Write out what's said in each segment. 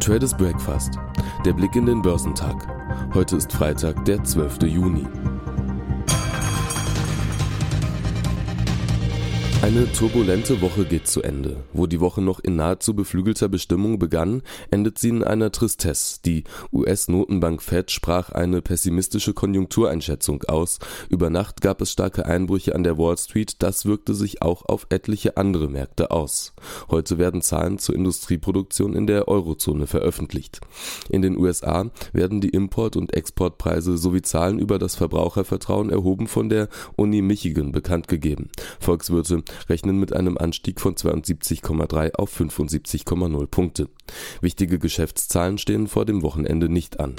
Traders Breakfast. Der Blick in den Börsentag. Heute ist Freitag, der 12. Juni. Eine turbulente Woche geht zu Ende. Wo die Woche noch in nahezu beflügelter Bestimmung begann, endet sie in einer Tristesse. Die US-Notenbank Fed sprach eine pessimistische Konjunktureinschätzung aus. Über Nacht gab es starke Einbrüche an der Wall Street. Das wirkte sich auch auf etliche andere Märkte aus. Heute werden Zahlen zur Industrieproduktion in der Eurozone veröffentlicht. In den USA werden die Import- und Exportpreise sowie Zahlen über das Verbrauchervertrauen erhoben von der Uni Michigan bekannt gegeben. Volkswirte rechnen mit einem Anstieg von 72,3 auf 75,0 Punkte. Wichtige Geschäftszahlen stehen vor dem Wochenende nicht an.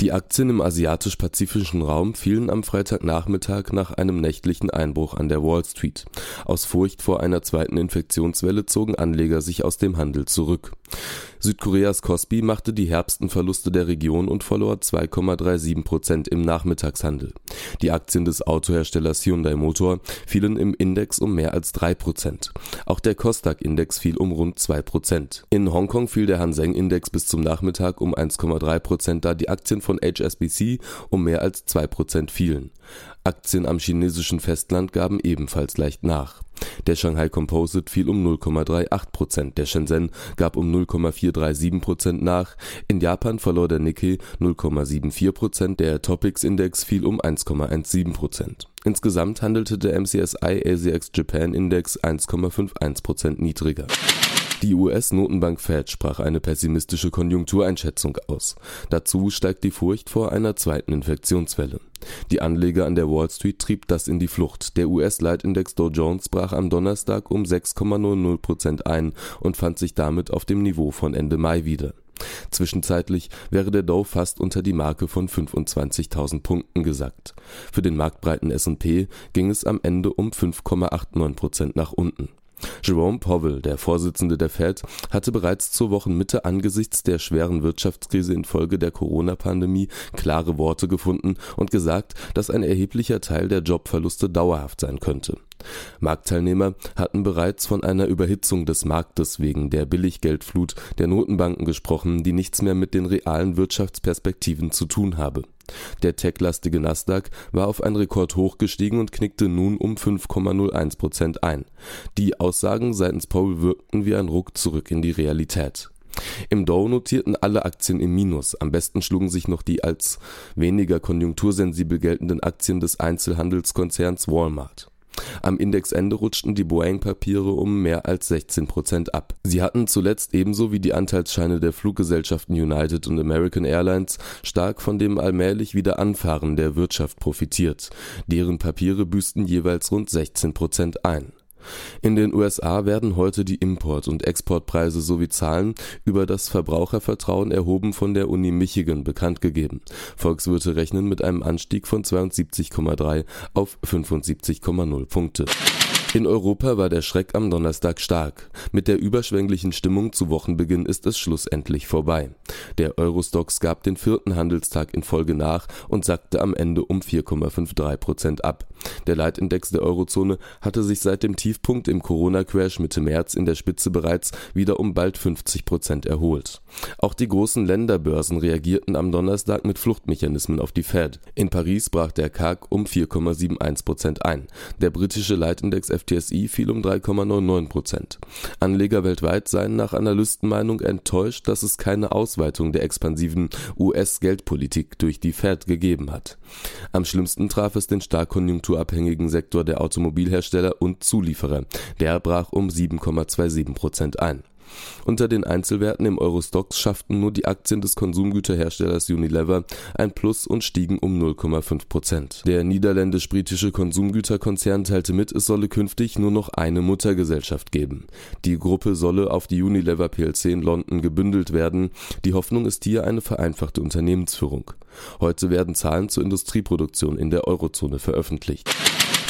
Die Aktien im asiatisch-pazifischen Raum fielen am Freitagnachmittag nach einem nächtlichen Einbruch an der Wall Street. Aus Furcht vor einer zweiten Infektionswelle zogen Anleger sich aus dem Handel zurück. Südkoreas Kospi machte die herbsten Verluste der Region und verlor 2,37 Prozent im Nachmittagshandel. Die Aktien des Autoherstellers Hyundai Motor fielen im Index um mehr als 3 Prozent. Auch der Kosdaq-Index fiel um rund 2 Prozent. In Hongkong fiel der Hang Seng-Index bis zum Nachmittag um 1,3 Prozent, da die Aktien von HSBC um mehr als 2 Prozent fielen. Aktien am chinesischen Festland gaben ebenfalls leicht nach. Der Shanghai Composite fiel um 0,38 Prozent, der Shenzhen gab um 0,437 Prozent nach, in Japan verlor der Nikkei 0,74 Prozent, der Topix-Index fiel um 1,17 Prozent. Insgesamt handelte der MSCI ASX Japan Index 1,51 Prozent niedriger. Die US-Notenbank Fed sprach eine pessimistische Konjunktureinschätzung aus. Dazu steigt die Furcht vor einer zweiten Infektionswelle. Die Anleger an der Wall Street trieb das in die Flucht. Der US-Leitindex Dow Jones brach am Donnerstag um 6,00 Prozent ein und fand sich damit auf dem Niveau von Ende Mai wieder. Zwischenzeitlich wäre der Dow fast unter die Marke von 25.000 Punkten gesackt. Für den marktbreiten S&P ging es am Ende um 5,89 Prozent nach unten. Jerome Powell, der Vorsitzende der Fed, hatte bereits zur Wochenmitte angesichts der schweren Wirtschaftskrise infolge der Corona-Pandemie klare Worte gefunden und gesagt, dass ein erheblicher Teil der Jobverluste dauerhaft sein könnte. Marktteilnehmer hatten bereits von einer Überhitzung des Marktes wegen der Billiggeldflut der Notenbanken gesprochen, die nichts mehr mit den realen Wirtschaftsperspektiven zu tun habe der techlastige Nasdaq war auf ein Rekordhoch gestiegen und knickte nun um 5,01 Prozent ein. Die Aussagen seitens Powell wirkten wie ein Ruck zurück in die Realität. Im Dow notierten alle Aktien im Minus. Am besten schlugen sich noch die als weniger konjunktursensibel geltenden Aktien des Einzelhandelskonzerns Walmart am Indexende rutschten die Boeing-Papiere um mehr als 16 Prozent ab. Sie hatten zuletzt ebenso wie die Anteilsscheine der Fluggesellschaften United und American Airlines stark von dem allmählich wieder Anfahren der Wirtschaft profitiert. Deren Papiere büßten jeweils rund 16 Prozent ein in den USA werden heute die Import- und Exportpreise sowie Zahlen über das Verbrauchervertrauen erhoben von der Uni Michigan bekannt gegeben. Volkswirte rechnen mit einem Anstieg von 72,3 auf 75,0 Punkte in Europa war der Schreck am Donnerstag stark. Mit der überschwänglichen Stimmung zu Wochenbeginn ist es schlussendlich vorbei. Der Eurostox gab den vierten Handelstag in Folge nach und sackte am Ende um 4,53 Prozent ab. Der Leitindex der Eurozone hatte sich seit dem Tiefpunkt im Corona-Crash Mitte März in der Spitze bereits wieder um bald 50 Prozent erholt. Auch die großen Länderbörsen reagierten am Donnerstag mit Fluchtmechanismen auf die Fed. In Paris brach der CAC um 4,71 Prozent ein. Der britische Leitindex FTSI fiel um 3,99 Prozent. Anleger weltweit seien nach Analystenmeinung enttäuscht, dass es keine Ausweitung der expansiven US-Geldpolitik durch die Fed gegeben hat. Am schlimmsten traf es den stark konjunkturabhängigen Sektor der Automobilhersteller und Zulieferer. Der brach um 7,27 Prozent ein unter den Einzelwerten im Eurostoxx schafften nur die Aktien des Konsumgüterherstellers Unilever ein Plus und stiegen um 0,5 Prozent. Der niederländisch-britische Konsumgüterkonzern teilte mit, es solle künftig nur noch eine Muttergesellschaft geben. Die Gruppe solle auf die Unilever plc in London gebündelt werden. Die Hoffnung ist hier eine vereinfachte Unternehmensführung. Heute werden Zahlen zur Industrieproduktion in der Eurozone veröffentlicht.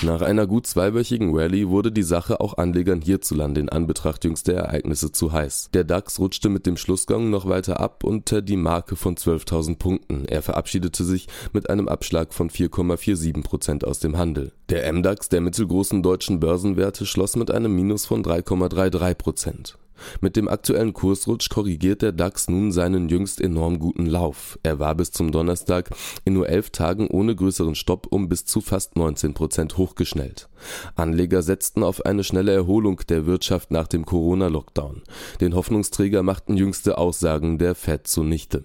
Nach einer gut zweiwöchigen Rallye wurde die Sache auch Anlegern hierzulande in Anbetracht jüngster Ereignisse zu heiß. Der DAX rutschte mit dem Schlussgang noch weiter ab unter die Marke von 12.000 Punkten. Er verabschiedete sich mit einem Abschlag von 4,47 Prozent aus dem Handel. Der MDAX der mittelgroßen deutschen Börsenwerte schloss mit einem Minus von 3,33 Prozent. Mit dem aktuellen Kursrutsch korrigiert der DAX nun seinen jüngst enorm guten Lauf. Er war bis zum Donnerstag in nur elf Tagen ohne größeren Stopp um bis zu fast 19 Prozent hochgeschnellt. Anleger setzten auf eine schnelle Erholung der Wirtschaft nach dem Corona-Lockdown. Den Hoffnungsträger machten jüngste Aussagen der Fed zunichte.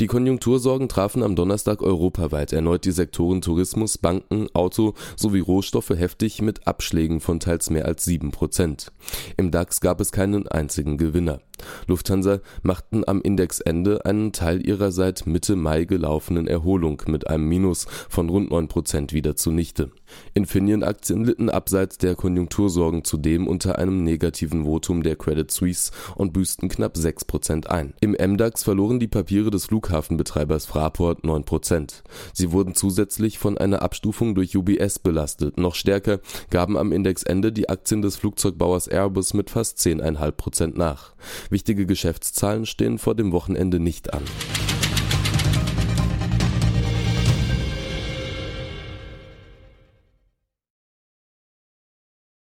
Die Konjunktursorgen trafen am Donnerstag europaweit erneut die Sektoren Tourismus, Banken, Auto sowie Rohstoffe heftig mit Abschlägen von teils mehr als sieben Prozent. Im DAX gab es keinen einzigen Gewinner. Lufthansa machten am Indexende einen Teil ihrer seit Mitte Mai gelaufenen Erholung mit einem Minus von rund 9 Prozent wieder zunichte. Infineon-Aktien litten abseits der Konjunktursorgen zudem unter einem negativen Votum der Credit Suisse und büßten knapp 6 Prozent ein. Im MDAX verloren die Papiere des Flughafenbetreibers Fraport 9 Prozent. Sie wurden zusätzlich von einer Abstufung durch UBS belastet. Noch stärker gaben am Indexende die Aktien des Flugzeugbauers Airbus mit fast 10,5 Prozent nach. Wichtige Geschäftszahlen stehen vor dem Wochenende nicht an